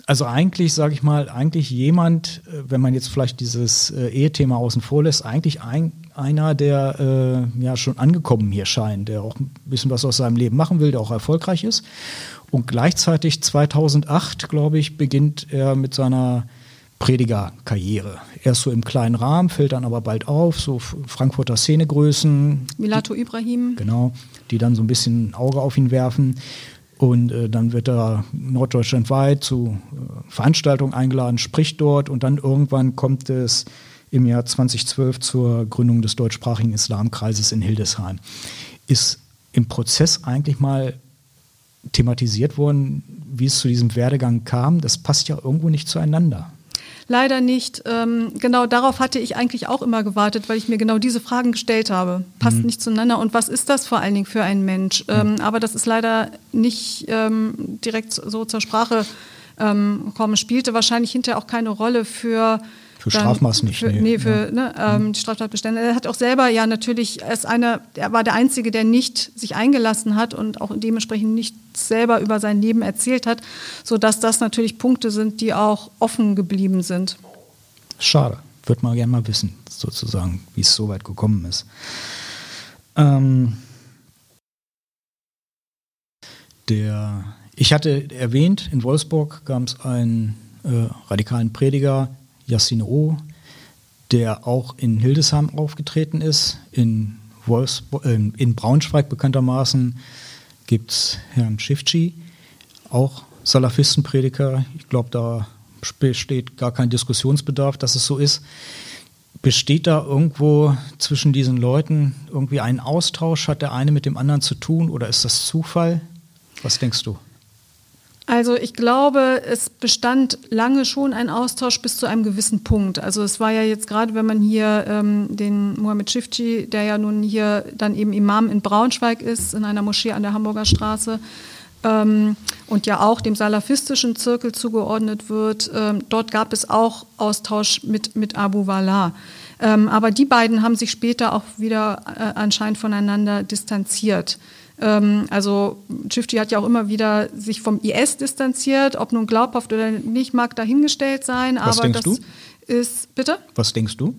also eigentlich, sage ich mal, eigentlich jemand, äh, wenn man jetzt vielleicht dieses äh, Ehethema außen vor lässt, eigentlich ein, einer, der äh, ja schon angekommen hier scheint, der auch ein bisschen was aus seinem Leben machen will, der auch erfolgreich ist. Und gleichzeitig 2008, glaube ich, beginnt er mit seiner Predigerkarriere. Erst so im kleinen Rahmen, fällt dann aber bald auf, so Frankfurter Szenegrößen. Milato Ibrahim. Genau, die dann so ein bisschen ein Auge auf ihn werfen. Und äh, dann wird er norddeutschlandweit zu äh, Veranstaltungen eingeladen, spricht dort und dann irgendwann kommt es im Jahr 2012 zur Gründung des deutschsprachigen Islamkreises in Hildesheim. Ist im Prozess eigentlich mal thematisiert worden, wie es zu diesem Werdegang kam? Das passt ja irgendwo nicht zueinander. Leider nicht. Ähm, genau darauf hatte ich eigentlich auch immer gewartet, weil ich mir genau diese Fragen gestellt habe. Passt mhm. nicht zueinander und was ist das vor allen Dingen für ein Mensch? Mhm. Ähm, aber das ist leider nicht ähm, direkt so zur Sprache ähm, gekommen. Spielte wahrscheinlich hinterher auch keine Rolle für für Strafmaß nicht. Für, nee, nee für ja. ne, ähm, mhm. Straftatbestände. Er hat auch selber ja natürlich, er ist einer, er war der Einzige, der nicht sich eingelassen hat und auch dementsprechend nicht selber über sein Leben erzählt hat, sodass das natürlich Punkte sind, die auch offen geblieben sind. Schade. Würde man gerne mal wissen, sozusagen, wie es so weit gekommen ist. Ähm, Der, ich hatte erwähnt, in Wolfsburg gab es einen äh, radikalen Prediger, Yassine O., der auch in Hildesheim aufgetreten ist. In, Wolfsburg, äh, in Braunschweig bekanntermaßen gibt es Herrn Schiffci, auch Salafistenprediger. Ich glaube, da besteht gar kein Diskussionsbedarf, dass es so ist. Besteht da irgendwo zwischen diesen Leuten irgendwie ein Austausch? Hat der eine mit dem anderen zu tun oder ist das Zufall? Was denkst du? Also ich glaube, es bestand lange schon ein Austausch bis zu einem gewissen Punkt. Also es war ja jetzt gerade, wenn man hier ähm, den Mohammed Shifci, der ja nun hier dann eben Imam in Braunschweig ist, in einer Moschee an der Hamburger Straße, ähm, und ja auch dem salafistischen Zirkel zugeordnet wird. Ähm, dort gab es auch Austausch mit, mit Abu Wallah. Ähm, aber die beiden haben sich später auch wieder äh, anscheinend voneinander distanziert. Ähm, also Chifti hat ja auch immer wieder sich vom IS distanziert, ob nun glaubhaft oder nicht, mag dahingestellt sein. Was aber denkst das du? ist bitte. Was denkst du?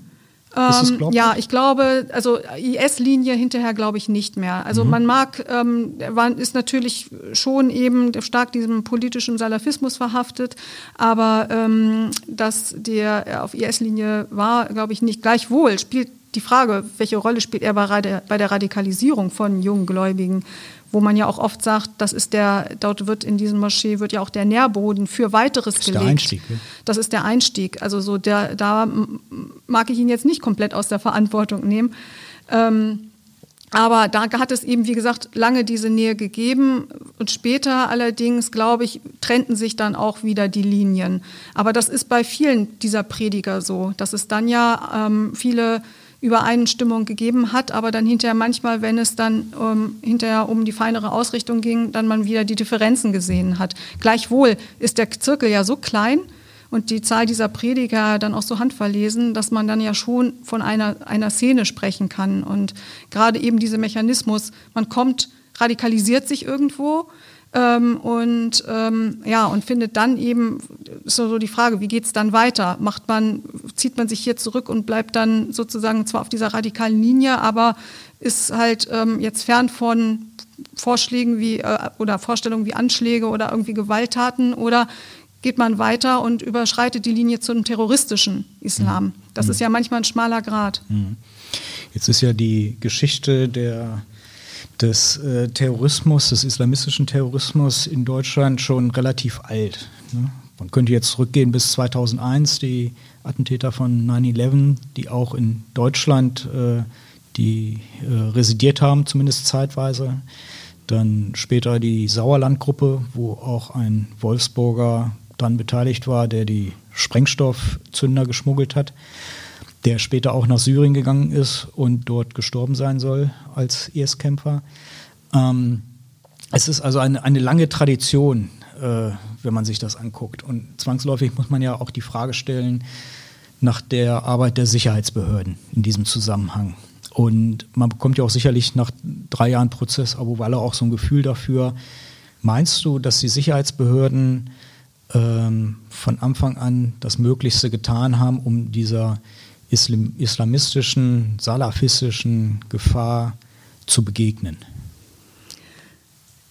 Ähm, ja, ich glaube, also IS-Linie hinterher glaube ich nicht mehr. Also mhm. man mag, ähm, war, ist natürlich schon eben stark diesem politischen Salafismus verhaftet, aber ähm, dass der auf IS-Linie war, glaube ich nicht. Gleichwohl spielt die Frage, welche Rolle spielt er bei der Radikalisierung von jungen Gläubigen, wo man ja auch oft sagt, das ist der, dort wird in diesem Moschee wird ja auch der Nährboden für weiteres das ist gelegt. Der Einstieg, ne? Das ist der Einstieg. Also so der, da mag ich ihn jetzt nicht komplett aus der Verantwortung nehmen. Ähm, aber da hat es eben, wie gesagt, lange diese Nähe gegeben. Und später allerdings, glaube ich, trennten sich dann auch wieder die Linien. Aber das ist bei vielen dieser Prediger so, dass es dann ja ähm, viele Übereinstimmung gegeben hat, aber dann hinterher manchmal, wenn es dann ähm, hinterher um die feinere Ausrichtung ging, dann man wieder die Differenzen gesehen hat. Gleichwohl ist der Zirkel ja so klein und die Zahl dieser Prediger dann auch so handverlesen, dass man dann ja schon von einer, einer Szene sprechen kann. Und gerade eben dieser Mechanismus, man kommt, radikalisiert sich irgendwo, ähm, und ähm, ja, und findet dann eben, ist so die Frage, wie geht es dann weiter? Macht man, zieht man sich hier zurück und bleibt dann sozusagen zwar auf dieser radikalen Linie, aber ist halt ähm, jetzt fern von Vorschlägen wie äh, oder Vorstellungen wie Anschläge oder irgendwie Gewalttaten oder geht man weiter und überschreitet die Linie zum terroristischen Islam. Mhm. Das mhm. ist ja manchmal ein schmaler Grad. Mhm. Jetzt ist ja die Geschichte der des äh, Terrorismus, des islamistischen Terrorismus in Deutschland schon relativ alt. Ne? Man könnte jetzt zurückgehen bis 2001, die Attentäter von 9-11, die auch in Deutschland äh, die äh, residiert haben, zumindest zeitweise. Dann später die Sauerlandgruppe, wo auch ein Wolfsburger dann beteiligt war, der die Sprengstoffzünder geschmuggelt hat der später auch nach Syrien gegangen ist und dort gestorben sein soll als IS-Kämpfer. Ähm, es ist also eine, eine lange Tradition, äh, wenn man sich das anguckt. Und zwangsläufig muss man ja auch die Frage stellen nach der Arbeit der Sicherheitsbehörden in diesem Zusammenhang. Und man bekommt ja auch sicherlich nach drei Jahren Prozess Abu Walla auch so ein Gefühl dafür. Meinst du, dass die Sicherheitsbehörden ähm, von Anfang an das Möglichste getan haben, um dieser Islam islamistischen, salafistischen Gefahr zu begegnen?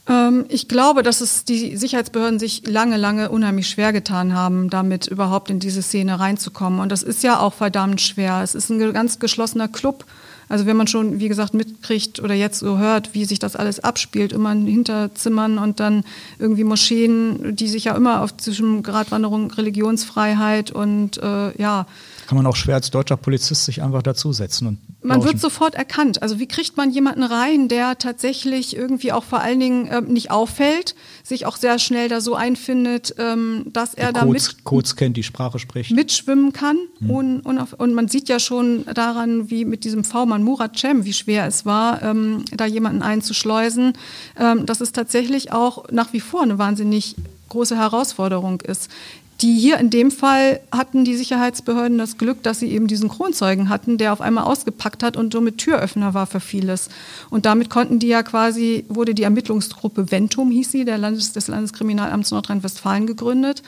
Ähm, ich glaube, dass es die Sicherheitsbehörden sich lange, lange unheimlich schwer getan haben, damit überhaupt in diese Szene reinzukommen. Und das ist ja auch verdammt schwer. Es ist ein ganz geschlossener Club. Also wenn man schon, wie gesagt, mitkriegt oder jetzt so hört, wie sich das alles abspielt, immer in Hinterzimmern und dann irgendwie Moscheen, die sich ja immer auf zwischen Gratwanderung, Religionsfreiheit und äh, ja, kann man auch schwer als deutscher Polizist sich einfach dazusetzen. Und man wird sofort erkannt. Also wie kriegt man jemanden rein, der tatsächlich irgendwie auch vor allen Dingen ähm, nicht auffällt, sich auch sehr schnell da so einfindet, ähm, dass er da mit, Codes kennt, die Sprache spricht. mitschwimmen kann. Hm. Und, und, auf, und, man sieht ja schon daran, wie mit diesem V-Mann Murat Cem, wie schwer es war, ähm, da jemanden einzuschleusen, ähm, dass es tatsächlich auch nach wie vor eine wahnsinnig große Herausforderung ist. Die hier in dem Fall hatten die Sicherheitsbehörden das Glück, dass sie eben diesen Kronzeugen hatten, der auf einmal ausgepackt hat und somit Türöffner war für vieles. Und damit konnten die ja quasi, wurde die Ermittlungsgruppe Ventum, hieß sie, der Landes, des Landeskriminalamts Nordrhein-Westfalen gegründet.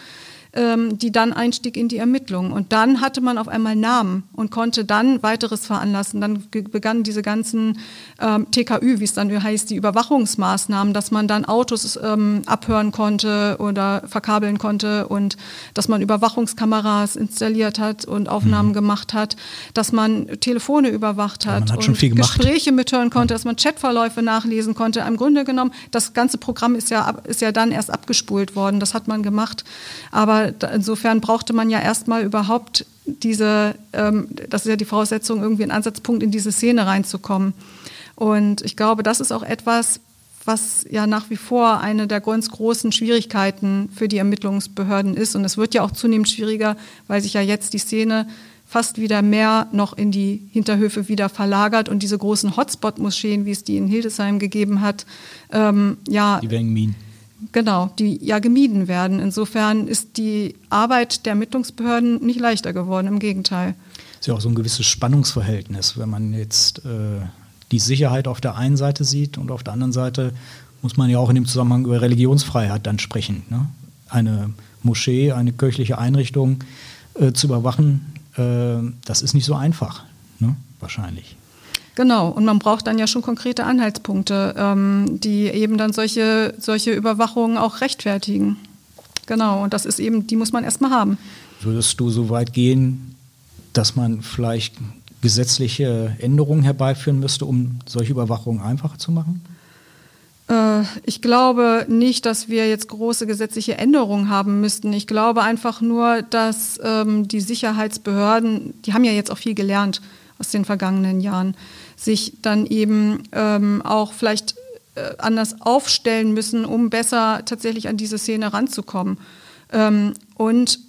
Ähm, die dann einstieg in die Ermittlungen. Und dann hatte man auf einmal Namen und konnte dann weiteres veranlassen. Dann begannen diese ganzen ähm, TKÜ, wie es dann heißt, die Überwachungsmaßnahmen, dass man dann Autos ähm, abhören konnte oder verkabeln konnte und dass man Überwachungskameras installiert hat und Aufnahmen mhm. gemacht hat, dass man Telefone überwacht hat, ja, hat und Gespräche mithören konnte, dass man Chatverläufe nachlesen konnte. Im Grunde genommen, das ganze Programm ist ja, ist ja dann erst abgespult worden. Das hat man gemacht. Aber insofern brauchte man ja erstmal überhaupt diese, ähm, das ist ja die Voraussetzung, irgendwie einen Ansatzpunkt in diese Szene reinzukommen. Und ich glaube, das ist auch etwas, was ja nach wie vor eine der ganz großen Schwierigkeiten für die Ermittlungsbehörden ist. Und es wird ja auch zunehmend schwieriger, weil sich ja jetzt die Szene fast wieder mehr noch in die Hinterhöfe wieder verlagert und diese großen Hotspot-Moscheen, wie es die in Hildesheim gegeben hat, ähm, ja. Die werden gemieden. Genau, die ja gemieden werden. Insofern ist die Arbeit der Ermittlungsbehörden nicht leichter geworden, im Gegenteil. Es ist ja auch so ein gewisses Spannungsverhältnis, wenn man jetzt äh, die Sicherheit auf der einen Seite sieht und auf der anderen Seite muss man ja auch in dem Zusammenhang über Religionsfreiheit dann sprechen. Ne? Eine Moschee, eine kirchliche Einrichtung äh, zu überwachen, äh, das ist nicht so einfach, ne? wahrscheinlich. Genau, und man braucht dann ja schon konkrete Anhaltspunkte, ähm, die eben dann solche, solche Überwachungen auch rechtfertigen. Genau, und das ist eben, die muss man erstmal haben. Würdest du so weit gehen, dass man vielleicht gesetzliche Änderungen herbeiführen müsste, um solche Überwachungen einfacher zu machen? Äh, ich glaube nicht, dass wir jetzt große gesetzliche Änderungen haben müssten. Ich glaube einfach nur, dass ähm, die Sicherheitsbehörden, die haben ja jetzt auch viel gelernt aus den vergangenen Jahren, sich dann eben ähm, auch vielleicht äh, anders aufstellen müssen, um besser tatsächlich an diese Szene ranzukommen. Ähm, und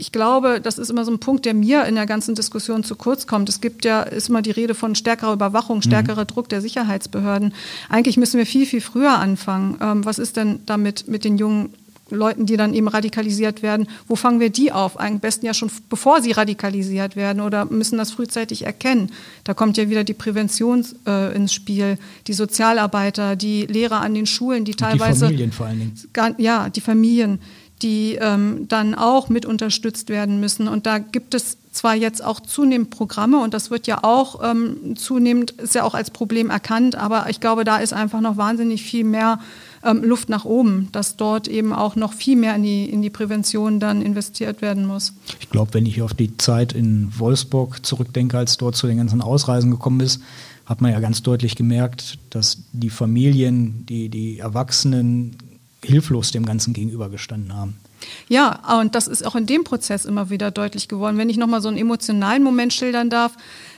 ich glaube, das ist immer so ein Punkt, der mir in der ganzen Diskussion zu kurz kommt. Es gibt ja, ist immer die Rede von stärkerer Überwachung, mhm. stärkerer mhm. Druck der Sicherheitsbehörden. Eigentlich müssen wir viel, viel früher anfangen. Ähm, was ist denn damit mit den jungen Leuten, die dann eben radikalisiert werden, wo fangen wir die auf? Am besten ja schon bevor sie radikalisiert werden oder müssen das frühzeitig erkennen. Da kommt ja wieder die Prävention äh, ins Spiel, die Sozialarbeiter, die Lehrer an den Schulen, die teilweise. Die Familien vor allen Dingen. Ja, die Familien die ähm, dann auch mit unterstützt werden müssen. Und da gibt es zwar jetzt auch zunehmend Programme und das wird ja auch ähm, zunehmend, ist ja auch als Problem erkannt, aber ich glaube, da ist einfach noch wahnsinnig viel mehr ähm, Luft nach oben, dass dort eben auch noch viel mehr in die, in die Prävention dann investiert werden muss. Ich glaube, wenn ich auf die Zeit in Wolfsburg zurückdenke, als dort zu den ganzen Ausreisen gekommen ist, hat man ja ganz deutlich gemerkt, dass die Familien, die, die Erwachsenen hilflos dem Ganzen gegenübergestanden haben. Ja, und das ist auch in dem Prozess immer wieder deutlich geworden. Wenn ich nochmal so einen emotionalen Moment schildern darf,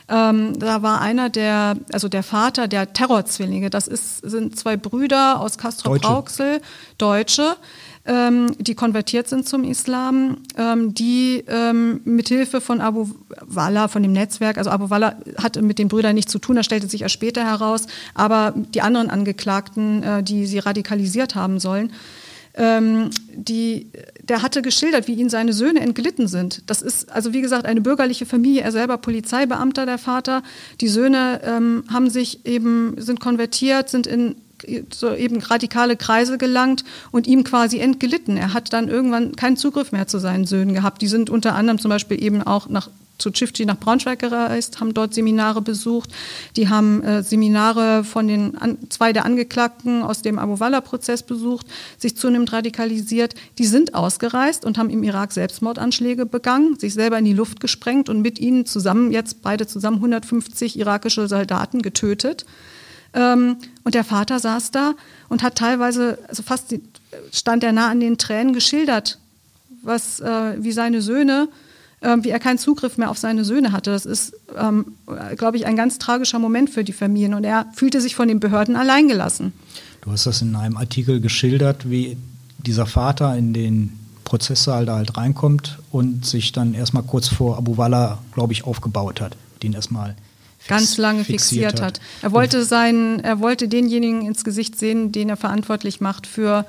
ähm, da war einer der, also der Vater der Terrorzwillinge. Das ist, sind zwei Brüder aus Castro-Brauxel, Deutsche. Deutsche ähm, die konvertiert sind zum Islam, ähm, die ähm, mithilfe von Abu Walla, von dem Netzwerk, also Abu Walla hatte mit den Brüdern nichts zu tun, das stellte sich erst später heraus, aber die anderen Angeklagten, äh, die sie radikalisiert haben sollen, ähm, die, der hatte geschildert, wie ihm seine Söhne entglitten sind. Das ist also wie gesagt eine bürgerliche Familie, er selber Polizeibeamter, der Vater. Die Söhne ähm, haben sich eben sind konvertiert, sind in so eben radikale Kreise gelangt und ihm quasi entglitten. Er hat dann irgendwann keinen Zugriff mehr zu seinen Söhnen gehabt. Die sind unter anderem zum Beispiel eben auch nach zu Chifchi nach Braunschweig gereist, haben dort Seminare besucht. Die haben äh, Seminare von den an, zwei der Angeklagten aus dem Abu Walla-Prozess besucht, sich zunehmend radikalisiert. Die sind ausgereist und haben im Irak Selbstmordanschläge begangen, sich selber in die Luft gesprengt und mit ihnen zusammen, jetzt beide zusammen 150 irakische Soldaten getötet. Ähm, und der Vater saß da und hat teilweise, also fast die, stand er nah an den Tränen geschildert, was, äh, wie seine Söhne, äh, wie er keinen Zugriff mehr auf seine Söhne hatte. Das ist, ähm, glaube ich, ein ganz tragischer Moment für die Familien. Und er fühlte sich von den Behörden alleingelassen. Du hast das in einem Artikel geschildert, wie dieser Vater in den Prozesssaal da halt reinkommt und sich dann erstmal kurz vor Abu Walla, glaube ich, aufgebaut hat, den erstmal ganz lange fixiert, fixiert hat. Er wollte seinen, er wollte denjenigen ins Gesicht sehen, den er verantwortlich macht für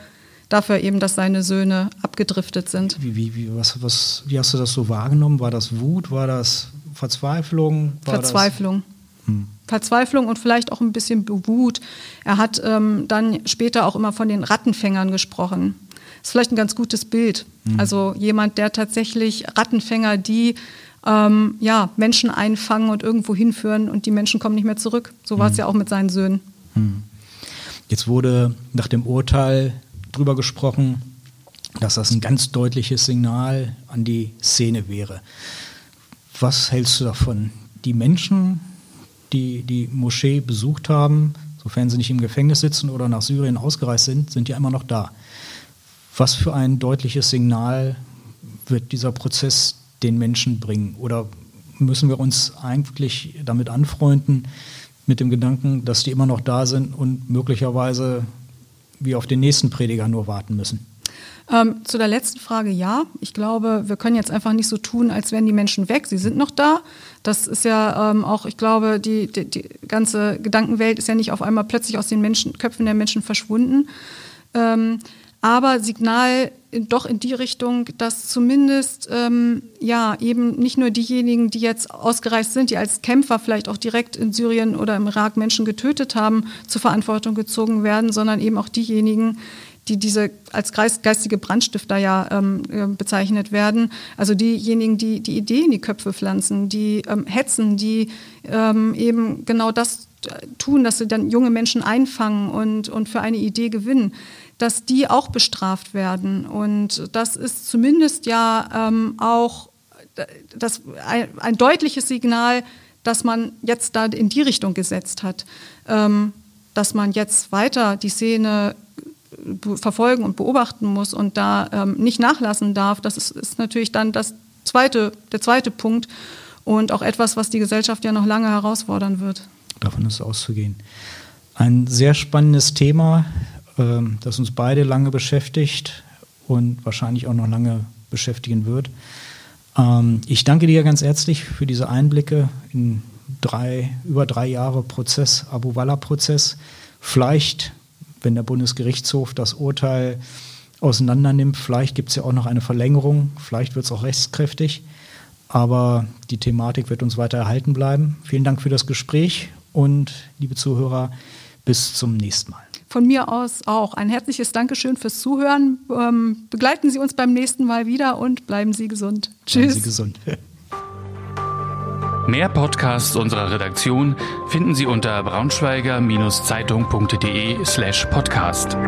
dafür eben, dass seine Söhne abgedriftet sind. Wie, wie, wie, was, was, wie hast du das so wahrgenommen? War das Wut? War das Verzweiflung? War Verzweiflung. Das, hm. Verzweiflung und vielleicht auch ein bisschen Wut. Er hat ähm, dann später auch immer von den Rattenfängern gesprochen. ist vielleicht ein ganz gutes Bild. Mhm. Also jemand, der tatsächlich Rattenfänger, die ähm, ja, Menschen einfangen und irgendwo hinführen und die Menschen kommen nicht mehr zurück. So war es mhm. ja auch mit seinen Söhnen. Mhm. Jetzt wurde nach dem Urteil drüber gesprochen, dass das ein ganz deutliches Signal an die Szene wäre. Was hältst du davon? Die Menschen, die die Moschee besucht haben, sofern sie nicht im Gefängnis sitzen oder nach Syrien ausgereist sind, sind ja immer noch da. Was für ein deutliches Signal wird dieser Prozess den Menschen bringen? Oder müssen wir uns eigentlich damit anfreunden, mit dem Gedanken, dass die immer noch da sind und möglicherweise wie auf den nächsten Prediger nur warten müssen? Ähm, zu der letzten Frage ja. Ich glaube, wir können jetzt einfach nicht so tun, als wären die Menschen weg. Sie sind noch da. Das ist ja ähm, auch, ich glaube, die, die, die, ganze Gedankenwelt ist ja nicht auf einmal plötzlich aus den Menschen, Köpfen der Menschen verschwunden. Ähm, aber Signal doch in die Richtung, dass zumindest ähm, ja eben nicht nur diejenigen, die jetzt ausgereist sind, die als Kämpfer vielleicht auch direkt in Syrien oder im Irak Menschen getötet haben, zur Verantwortung gezogen werden, sondern eben auch diejenigen, die diese als geistige Brandstifter ja ähm, äh, bezeichnet werden. Also diejenigen, die die Idee in die Köpfe pflanzen, die ähm, hetzen, die ähm, eben genau das tun, dass sie dann junge Menschen einfangen und, und für eine Idee gewinnen dass die auch bestraft werden. Und das ist zumindest ja ähm, auch das, ein, ein, deutliches Signal, dass man jetzt da in die Richtung gesetzt hat, ähm, dass man jetzt weiter die Szene verfolgen und beobachten muss und da ähm, nicht nachlassen darf. Das ist, ist natürlich dann das zweite, der zweite Punkt und auch etwas, was die Gesellschaft ja noch lange herausfordern wird. Davon ist auszugehen. Ein sehr spannendes Thema. Ähm, das uns beide lange beschäftigt und wahrscheinlich auch noch lange beschäftigen wird. Ähm, ich danke dir ganz herzlich für diese Einblicke in drei, über drei Jahre Prozess, Abu Walla-Prozess. Vielleicht, wenn der Bundesgerichtshof das Urteil auseinandernimmt, vielleicht gibt es ja auch noch eine Verlängerung, vielleicht wird es auch rechtskräftig. Aber die Thematik wird uns weiter erhalten bleiben. Vielen Dank für das Gespräch und liebe Zuhörer, bis zum nächsten Mal von mir aus auch ein herzliches Dankeschön fürs Zuhören. Ähm, begleiten Sie uns beim nächsten Mal wieder und bleiben Sie gesund. Tschüss. Bleiben Sie gesund. Mehr Podcasts unserer Redaktion finden Sie unter braunschweiger-zeitung.de slash podcast.